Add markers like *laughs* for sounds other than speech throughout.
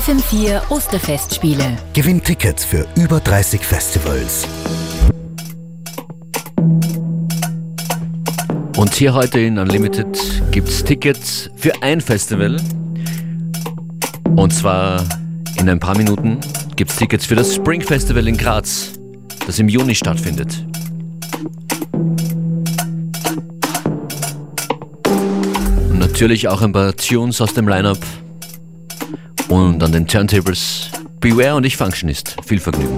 FM4 Osterfestspiele. Gewinn Tickets für über 30 Festivals. Und hier heute in Unlimited gibt es Tickets für ein Festival. Und zwar in ein paar Minuten gibt es Tickets für das Spring Festival in Graz, das im Juni stattfindet. Und natürlich auch ein paar Tunes aus dem Lineup. Und an den Turntables Beware und ich Functionist. Viel Vergnügen.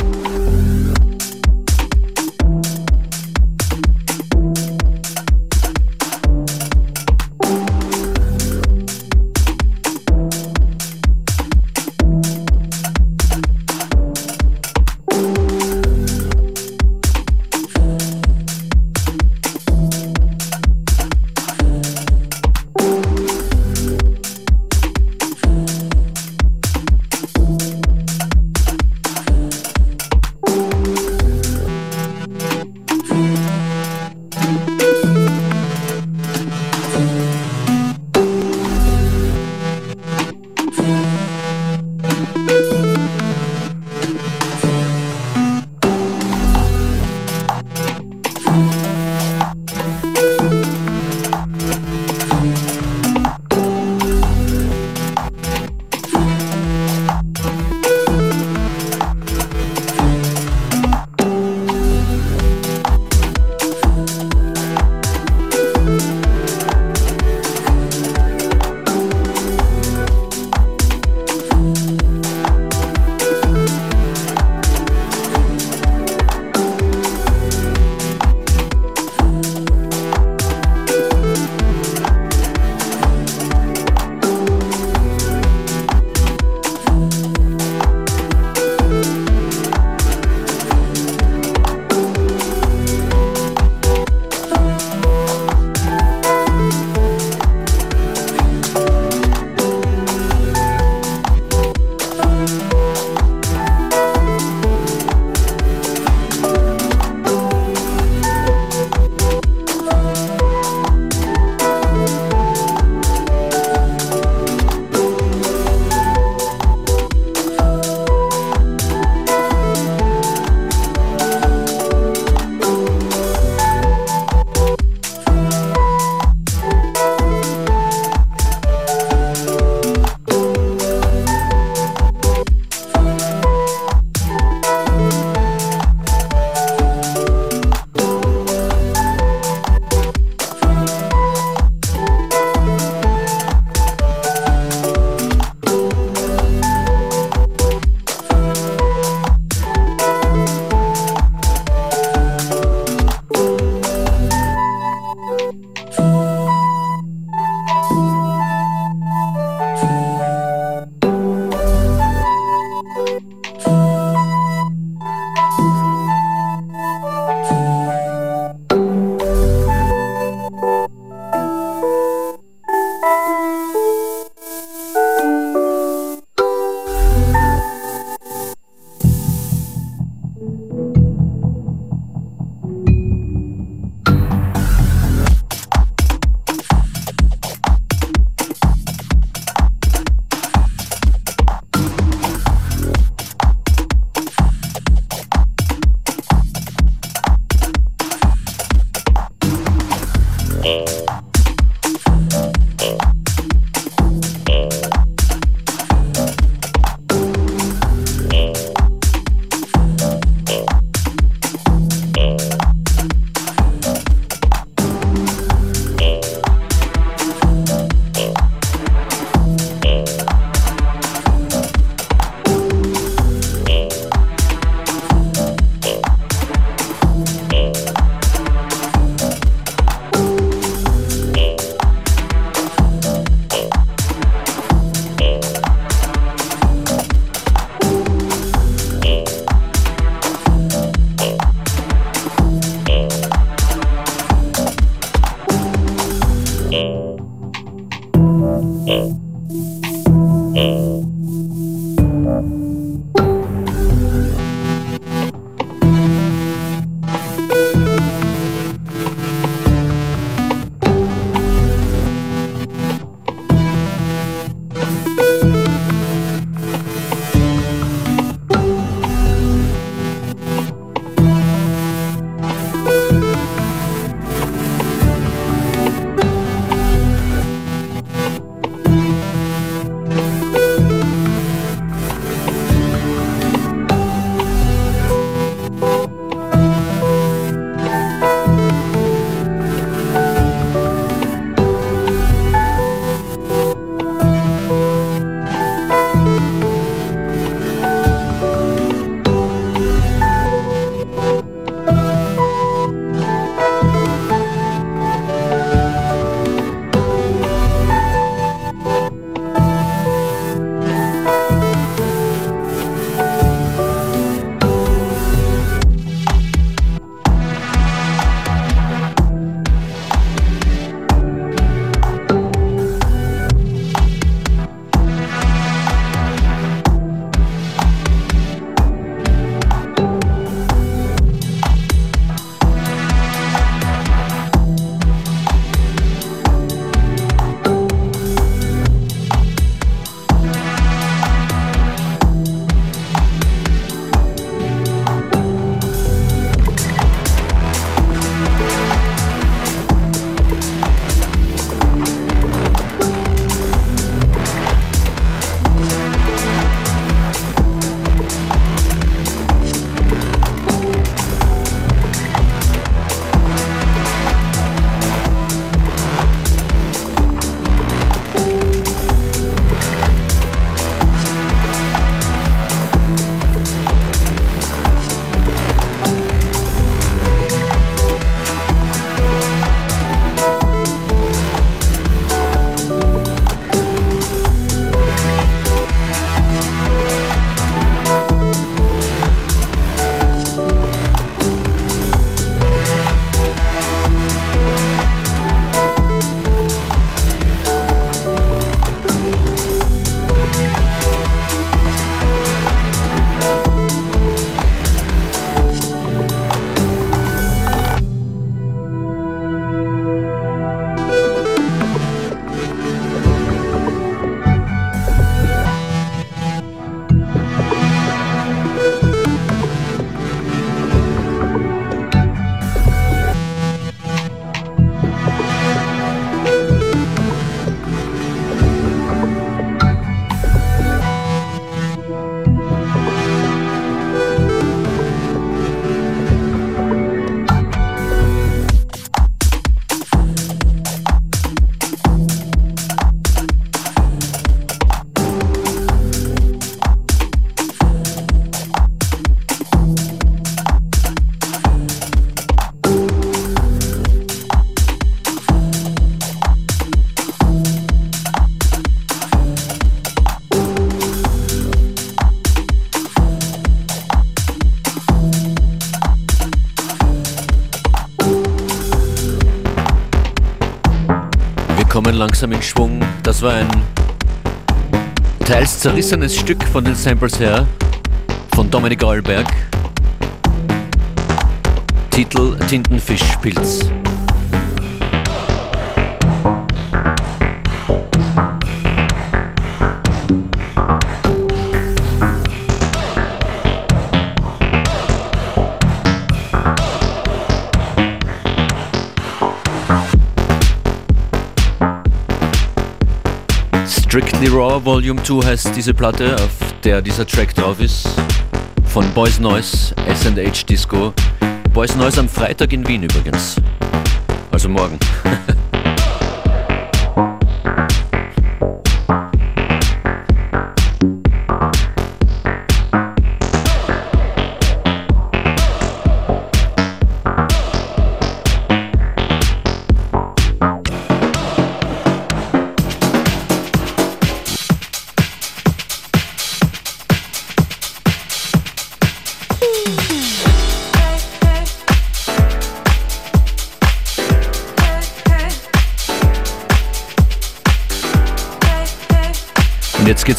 Kommen langsam in Schwung. Das war ein teils zerrissenes Stück von den Samples her von Dominik Eulberg. Titel Tintenfischpilz. Strictly Raw Volume 2 heißt diese Platte, auf der dieser Track drauf ist. Von Boys Noise, SH Disco. Boys Noise am Freitag in Wien übrigens. Also morgen. *laughs*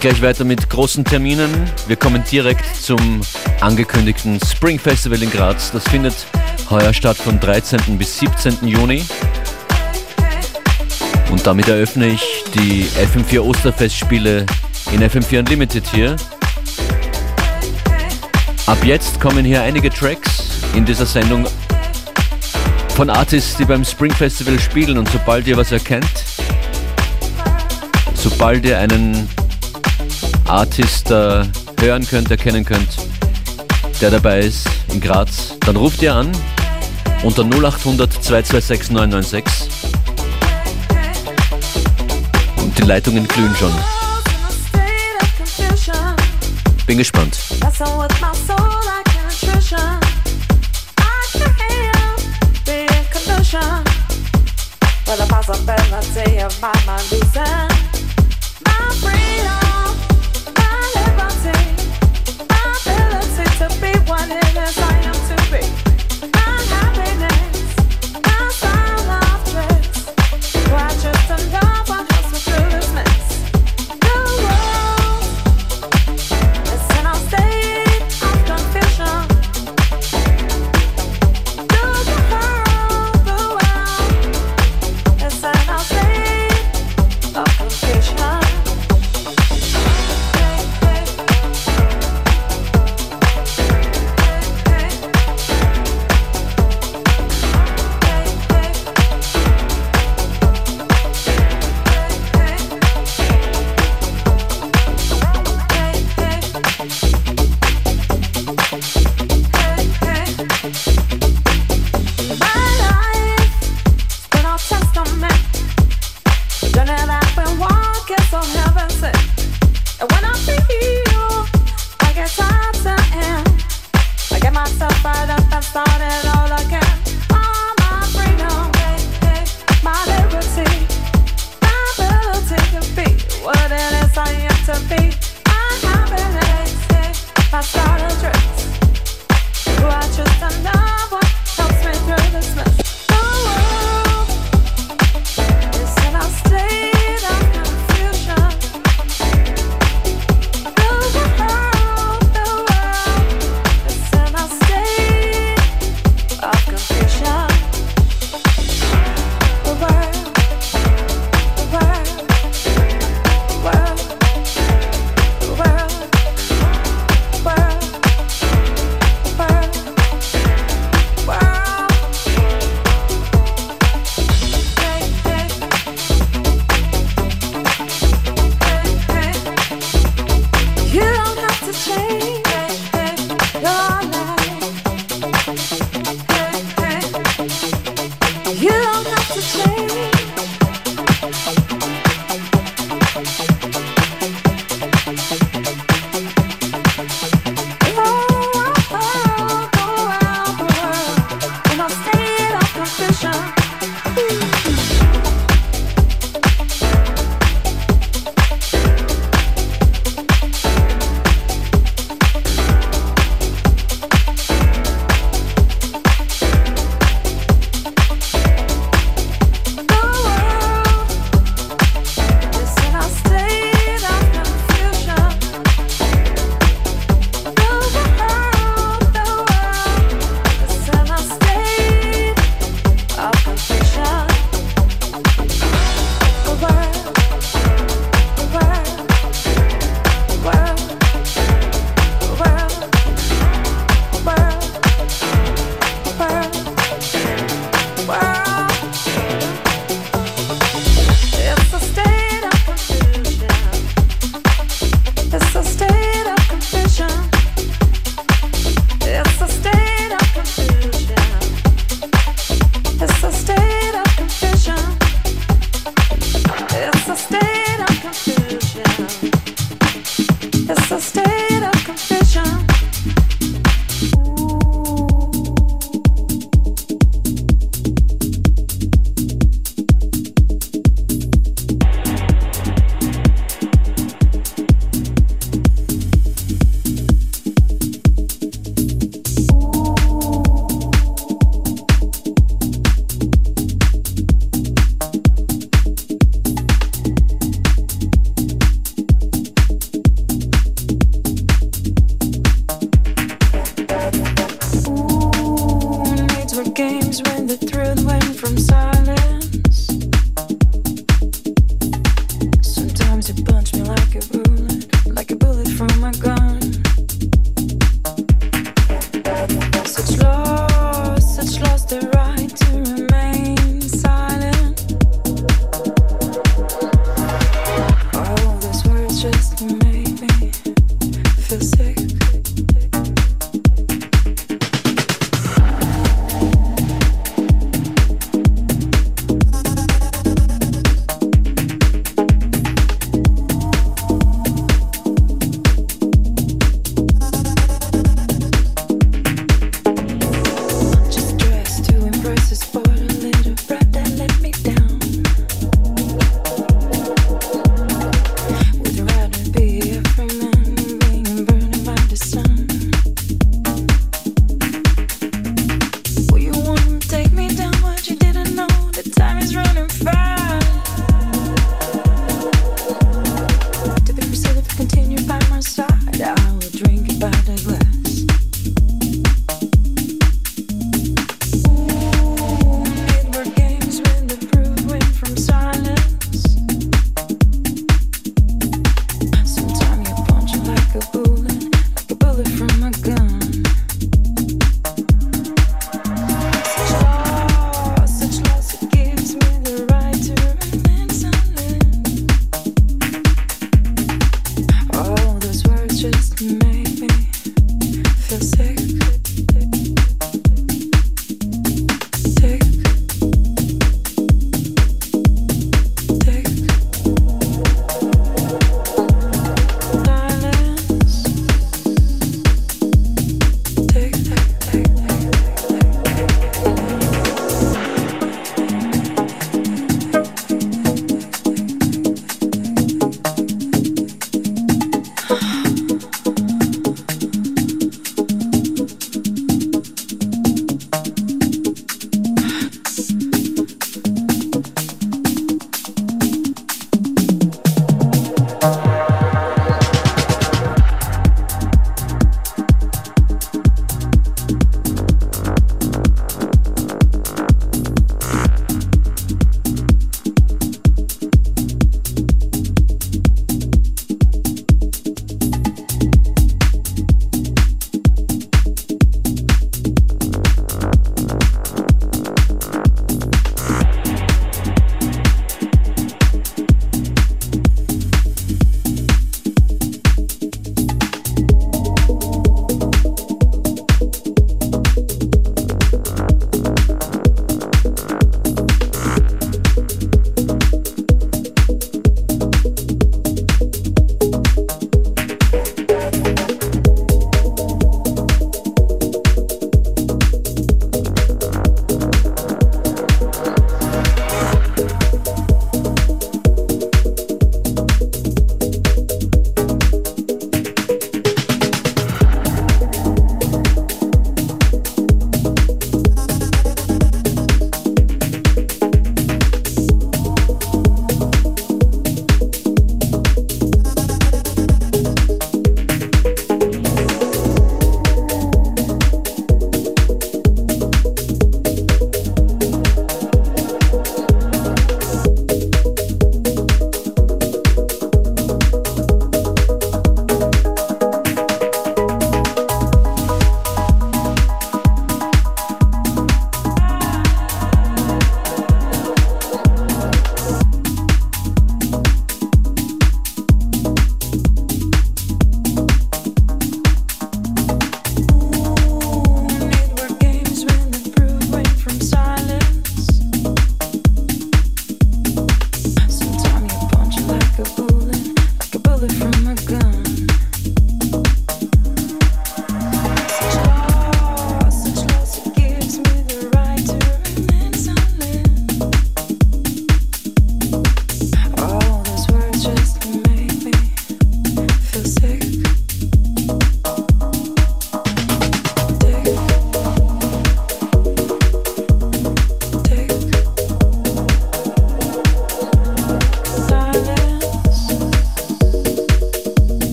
geht's gleich weiter mit großen Terminen. Wir kommen direkt zum angekündigten Spring Festival in Graz. Das findet heuer statt vom 13. bis 17. Juni. Und damit eröffne ich die FM4 Osterfestspiele in FM4 Unlimited hier. Ab jetzt kommen hier einige Tracks in dieser Sendung von Artists, die beim Spring Festival spielen. Und sobald ihr was erkennt, sobald ihr einen Artist äh, hören könnt, erkennen könnt, der dabei ist in Graz, dann ruft ihr an unter 0800 226 996 und die Leitungen glühen schon. Bin gespannt. With a possibility of my mind losing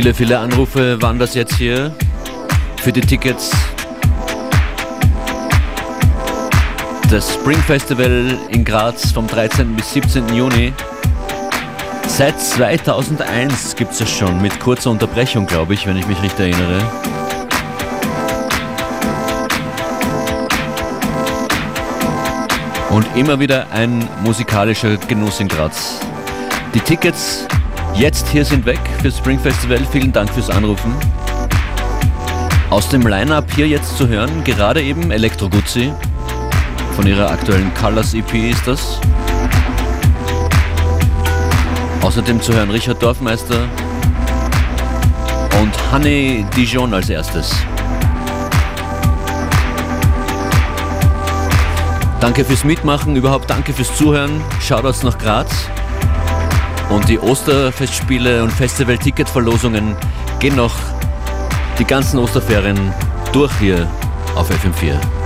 Viele, viele Anrufe waren das jetzt hier für die Tickets. Das Spring Festival in Graz vom 13. bis 17. Juni. Seit 2001 gibt es es schon, mit kurzer Unterbrechung, glaube ich, wenn ich mich richtig erinnere. Und immer wieder ein musikalischer Genuss in Graz. Die Tickets jetzt hier sind weg fürs Spring Festival. Vielen Dank fürs Anrufen. Aus dem Line-Up hier jetzt zu hören, gerade eben Elektro Guzzi. Von ihrer aktuellen Colors EP ist das. Außerdem zu hören Richard Dorfmeister und Honey Dijon als erstes. Danke fürs Mitmachen, überhaupt danke fürs Zuhören. Shoutouts nach Graz. Und die Osterfestspiele und Festival-Ticket-Verlosungen gehen noch die ganzen Osterferien durch hier auf FM4.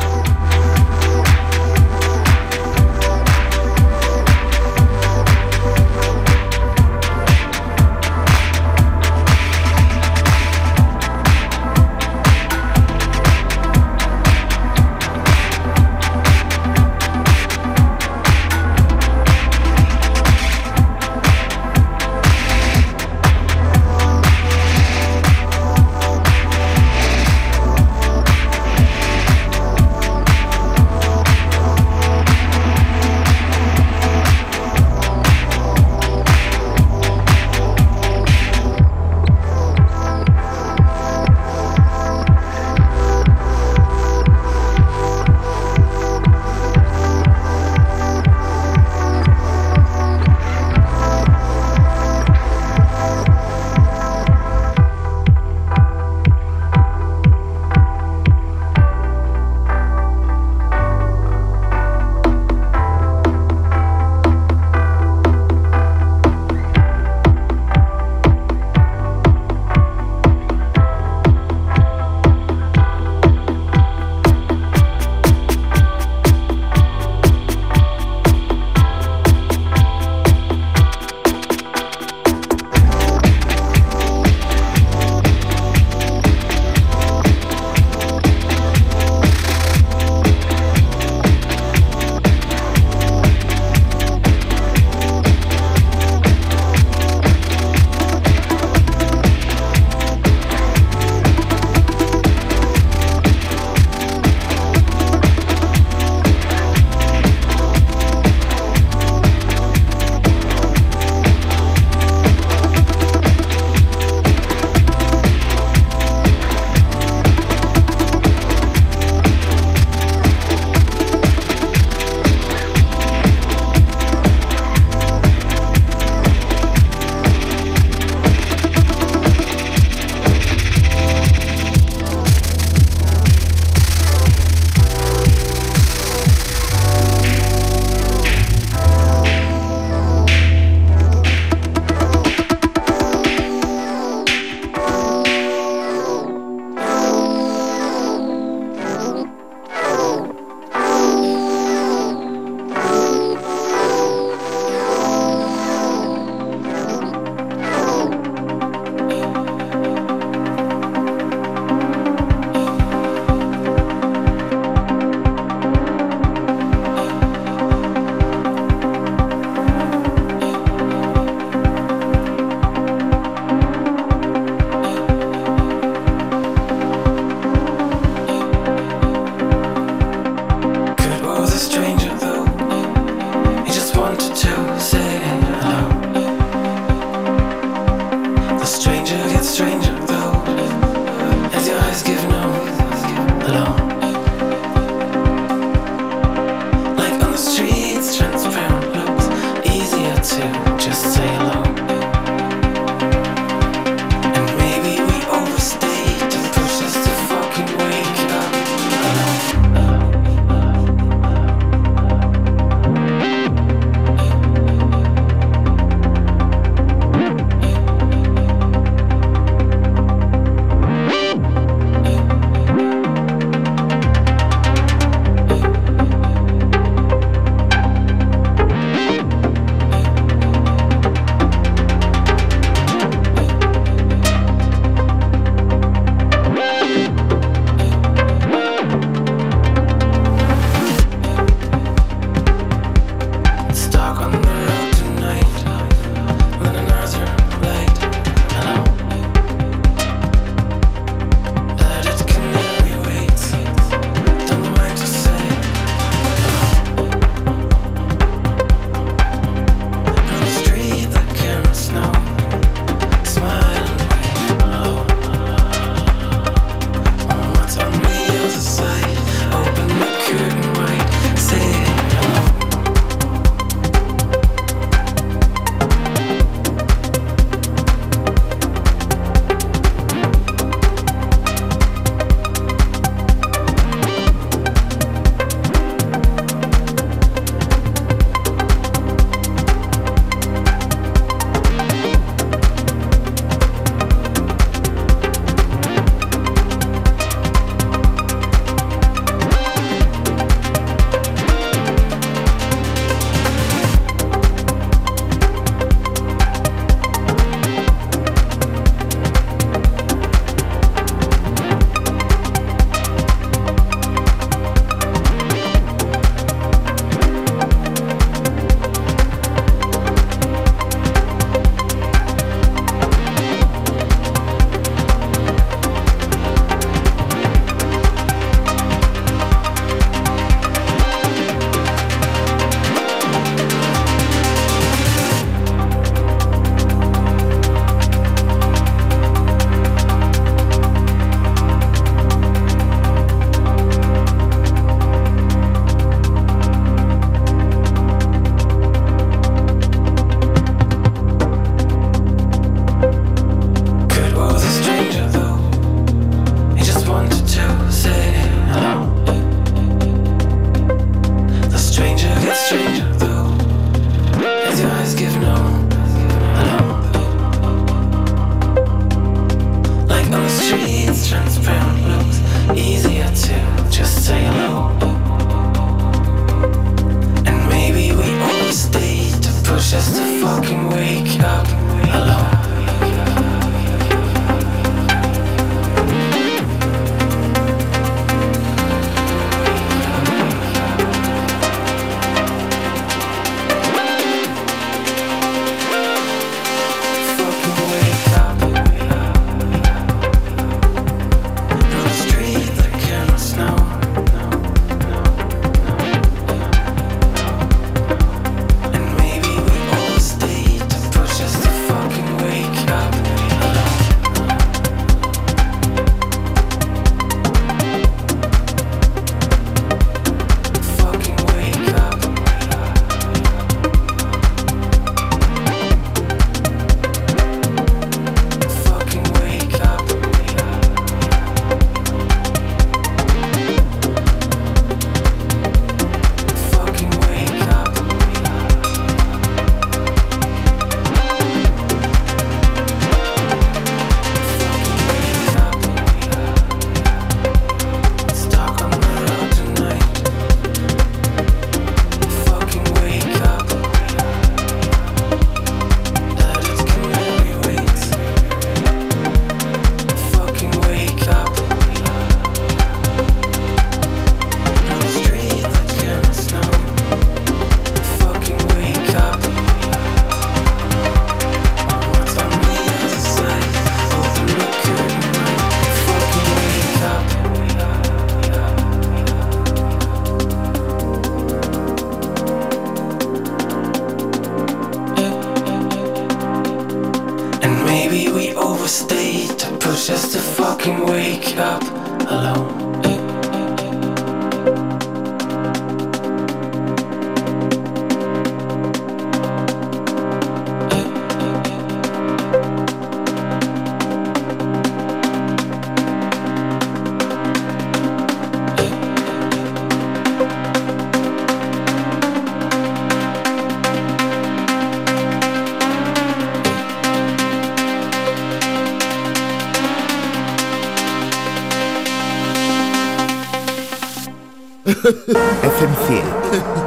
*laughs* FM4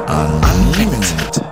Unlimited.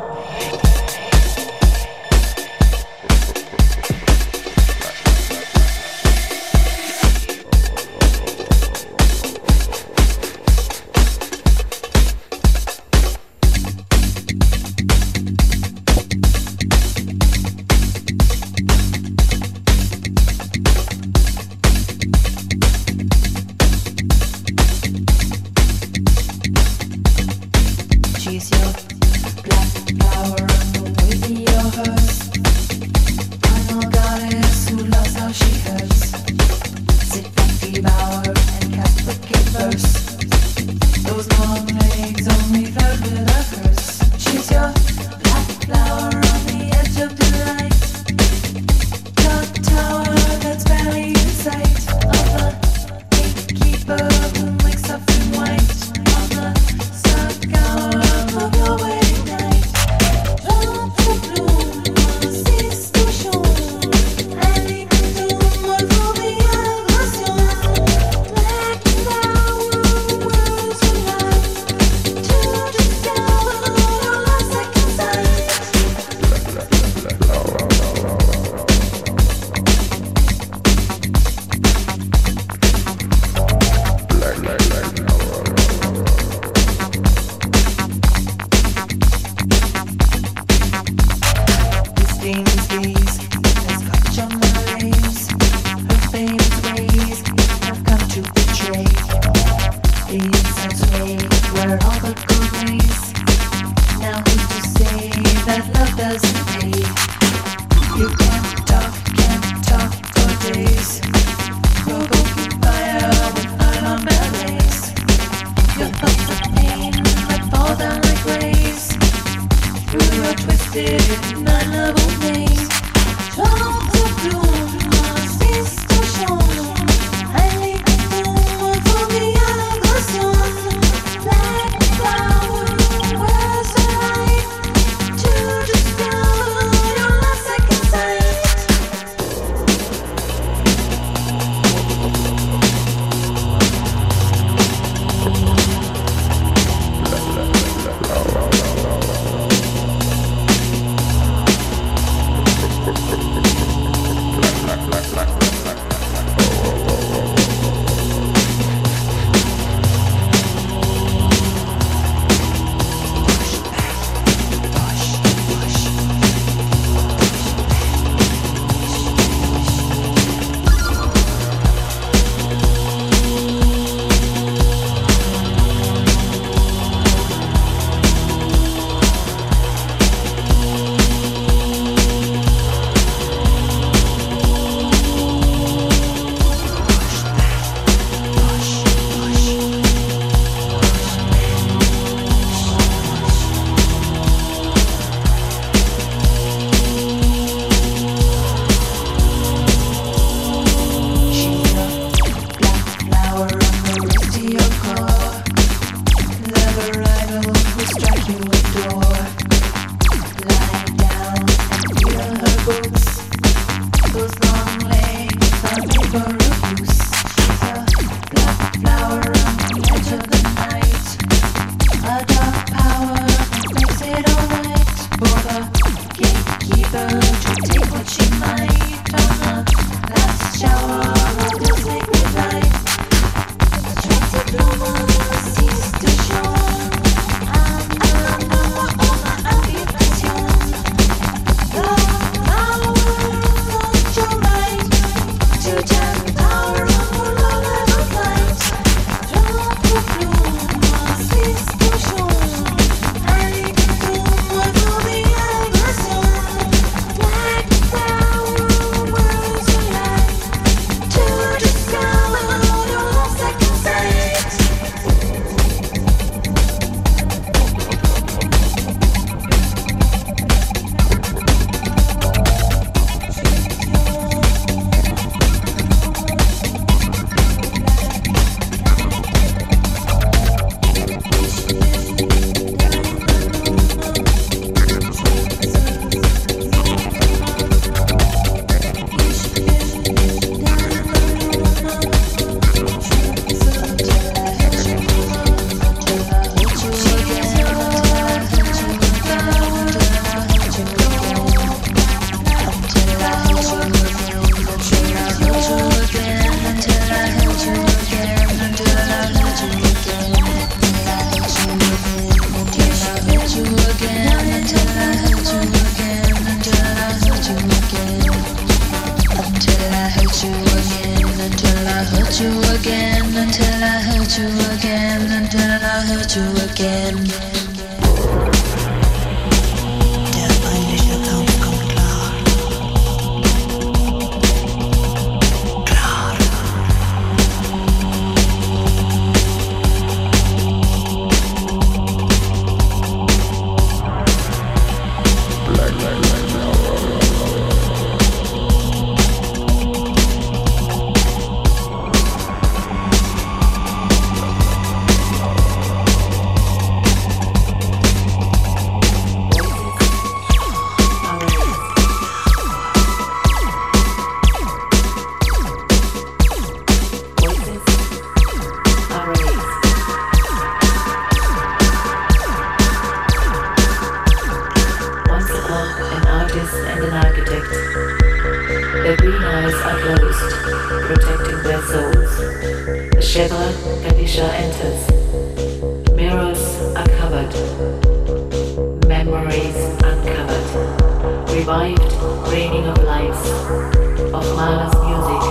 revived raining of lights of Mala's music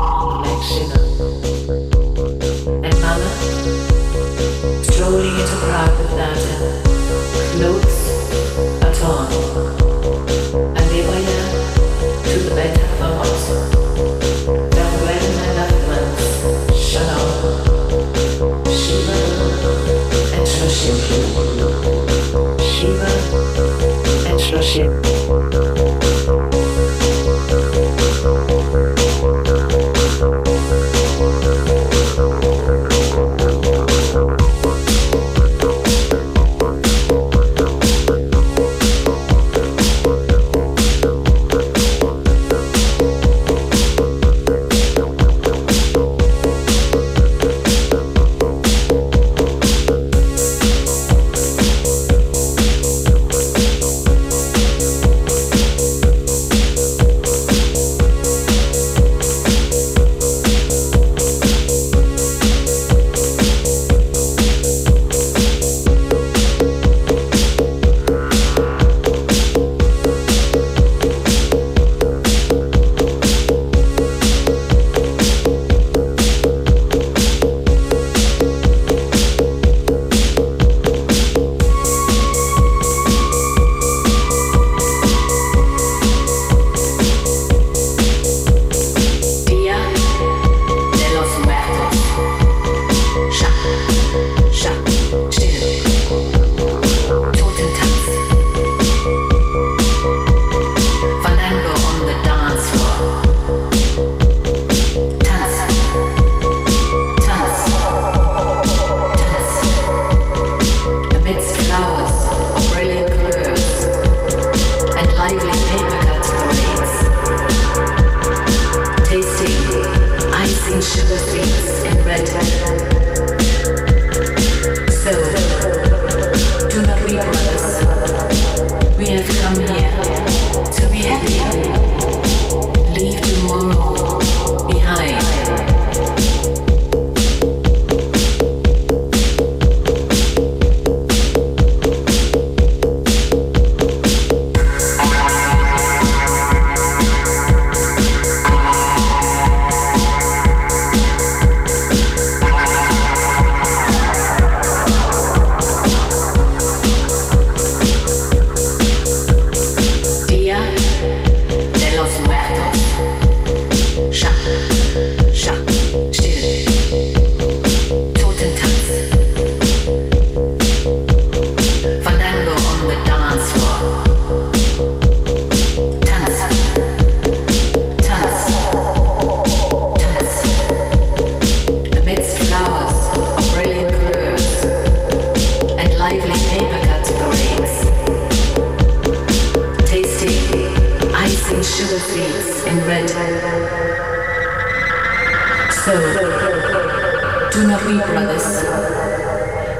on Shiva. And Mala, strolling into crowd with Nata, clothes a torn.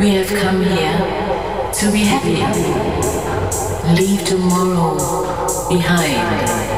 We have come here to be happy. Leave tomorrow behind.